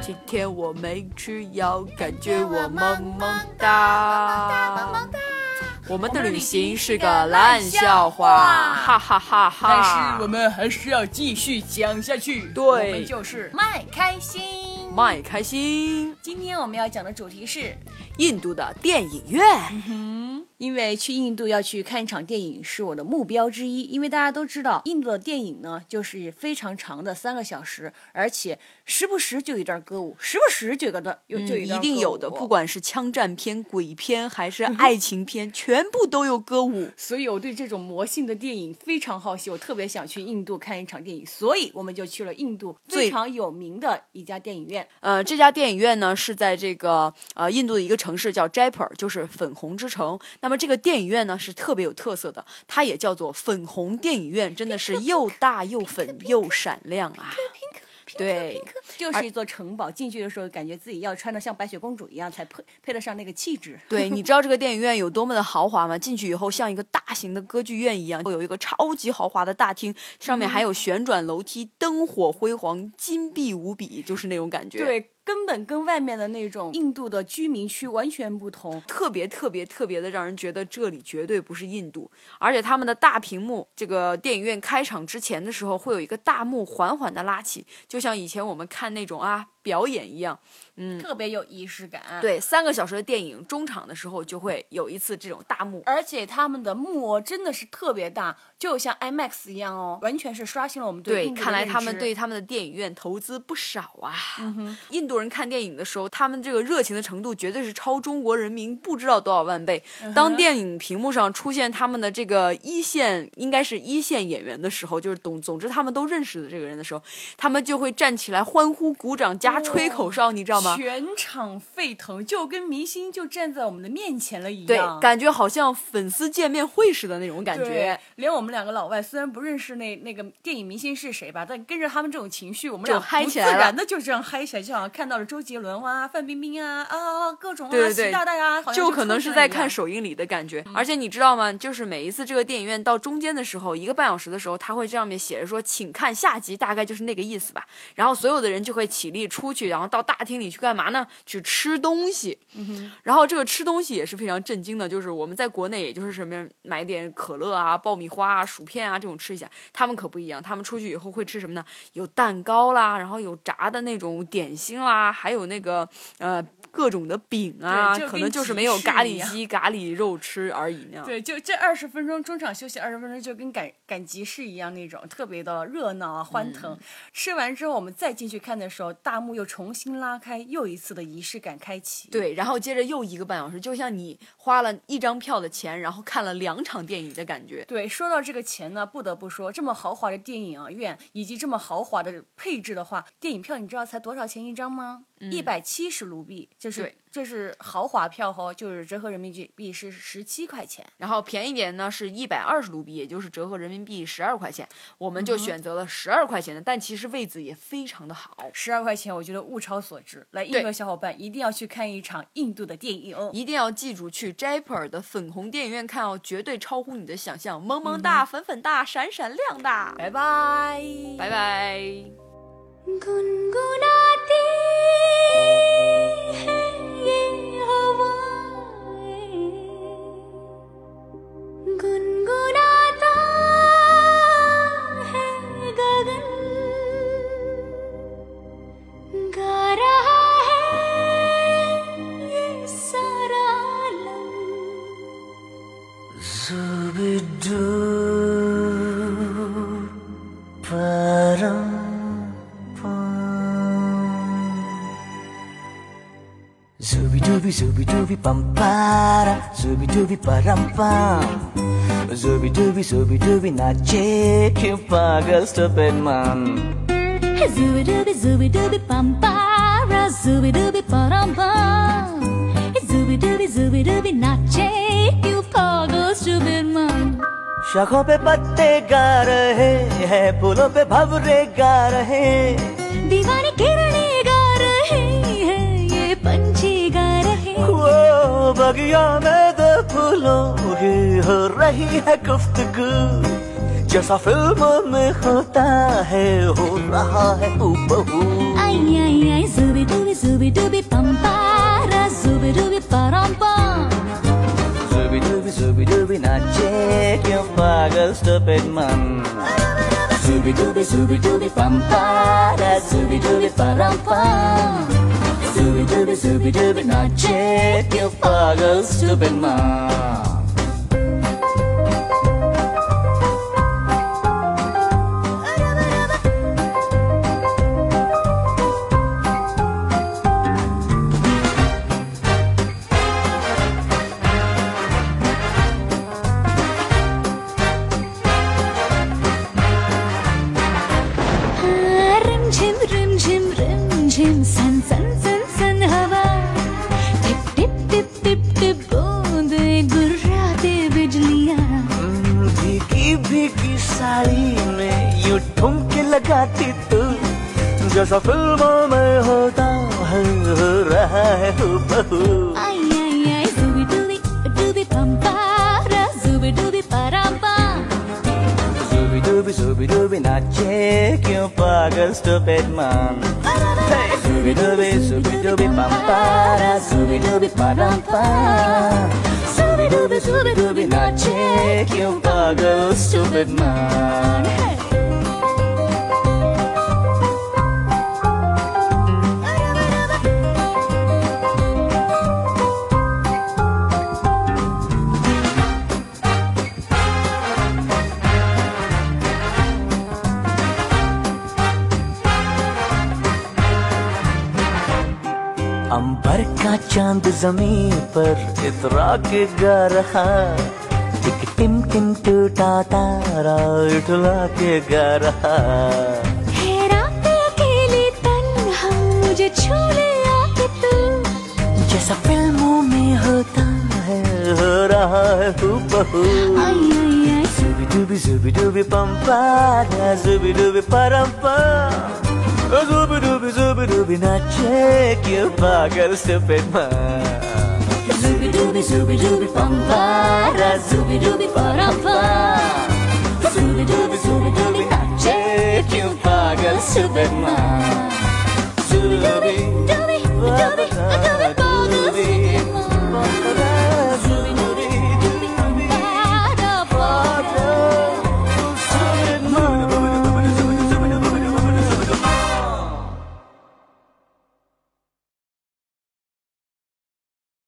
今天我没吃药，感觉我萌萌哒。我们的旅行是个烂笑话，哈哈哈哈！但是我们还是要继续讲下去。对我们就是卖开心。卖开心。今天我们要讲的主题是，印度的电影院。因为去印度要去看一场电影是我的目标之一。因为大家都知道，印度的电影呢就是非常长的三个小时，而且时不时就有一段歌舞，时不时就有个段有就一定有的，不管是枪战片、鬼片还是爱情片，全部都有歌舞。所以我对这种魔性的电影非常好奇，我特别想去印度看一场电影，所以我们就去了印度非常有名的一家电影院。呃，这家电影院呢是在这个呃印度的一个城市叫 Jaipur，就是粉红之城。那么这个电影院呢是特别有特色的，它也叫做粉红电影院，真的是又大又粉又闪亮啊！对，就是一座城堡，进去的时候感觉自己要穿的像白雪公主一样，才配配得上那个气质。对，你知道这个电影院有多么的豪华吗？进去以后像一个大型的歌剧院一样，有一个超级豪华的大厅，上面还有旋转楼梯，灯火辉煌，金碧无比，就是那种感觉。。对，根本跟外面的那种印度的居民区完全不同。特别特别特别的让人觉得这里绝对不是印度，而且他们的大屏幕，这个电影院开场之前的时候会有一个大幕缓缓的拉起，就像以前我们看那种啊表演一样。嗯特别有仪式感。，对，三个小时的电影中场的时候就会有一次这种大幕。而且他们的幕哦真的是特别大，就像 IMAX 一样哦，完全是刷新了我们对，印度的看来他们对他们的电影院投资不少啊。印度人看电影的时候，他们这个热情的程度绝对是超中国人民不知道多少万倍。当电影屏幕上出现他们的这个一线，应该是一线演员的时候，就是总总之他们都认识的这个人的时候，他们就会站起来欢呼、鼓掌加吹口哨，你知道吗？全场沸腾，就跟明星就站在我们的面前了一样对样。，感觉好像粉丝见面会似的那种感觉。，连我们两个老外虽然不认识那那个电影明星是谁吧，但跟着他们这种情绪，我们俩嗨起来自然的就这样嗨起来，就好像看到了周杰伦啊、范冰冰啊啊各种啊、对对对习大大呀、好像就可能是在看首映礼的感觉。而且你知道吗？就是每一次这个电影院到中间的时候，一个半小时的时候，它会这上面写着说“请看下集”，大概就是那个意思吧。然后所有的人就会起立出去，然后到大厅里去干嘛呢？去吃东西。然后这个吃东西也是非常震惊的，就是我们在国内也就是什么买点可乐啊、爆米花啊、薯片啊这种吃一下，他们可不一样，他们出去以后会吃什么呢？有蛋糕啦，然后有炸的那种点心啦，还有那个呃各种的饼啊，可能就是没有咖喱鸡、咖喱肉吃而已那样。对，就这二十分钟中场休息二十分钟，就跟赶赶集市一样那种，特别的热闹啊，欢腾。吃完之后，我们再进去看的时候，大幕又重新拉开，又一次的仪式感开启。对，然后接着又一个半小时，就像你花了一张票的钱，然后看了两场电影的感觉。对，说到这个钱呢，不得不说，这么豪华的电影啊院以及这么豪华的配置的话，电影票你知道才多少钱一张吗？一百七十卢币就是这是豪华票和就是折合人民币币是十七块钱。然后便宜点呢是一百二十卢币也就是折合人民币十二块钱。我们就选择了十二块钱的但其实位子也非常的好。十二块钱我觉得物超所值。来印度的小伙伴一定要去看一场印度的电影哦一定要记住去 jepper 的粉红电影院看哦绝对超乎你的想象萌萌哒粉粉哒闪闪亮哒拜拜。拜拜。Zubi dubi zubi dubi pam para Zubi dubi param pam Zubi dubi zubi dubi na check pagal stupid man Hey zubi dubi zubi dubi pam para Zubi dubi param pam Hey zubi dubi zubi dubi na check pagal stupid man. शाखों पे पत्ते गा रहे हैं फूलों पे भवरे गा रहे दीवानी किरणें गा रहे हैं ये पंछी गा रहे वो बगिया में दो फूलों की हो रही है गुफ्तगू। जैसा फ़िल्मों में होता है हो रहा है हूबहू। आई आई zooby dooby, bum para, zooby dooby, ba-dum bum. Zooby Scooby Dooby, now check your foggle, stupid man. Scooby Dooby, Scooby Dooby, pam pa da, Scooby Dooby, param pam. Scooby Dooby, Scooby Dooby, now check your foggle, stupid man. ठुमके लगाती तू जैसा फिल्मों में होता है हो रहा है हूबहू Ay, ay, ay, zooby dooby, dooby bum para, zooby dooby ba-dum bum. Zooby dooby zooby dooby नाचे क्यों पागल stupid man Hey Zooby dooby zooby dooby pam para Zooby dooby padam pam Zooby dooby zooby dooby नाचे क्यों पागल stupid man अंबर का चाँद ज़मीन पर इतरा के गा रहा। एक टिम टिम टूटा तारा उठला के गा रहा। जैसा फ़िल्मों में होता है हो रहा है जुबी डूबी जुबी पंपा जुबी डूबी परंपा। జూబు డూబి జూబి డూబి నచ్చేకి పాగలు చెప్పమ్మా జూబి డూబి జూబి డూబి పంపారా జూబి డూబి పరంపా జూబి డూబి జూబి డూబి నచ్చేకి పాగలు చెప్పమ్మా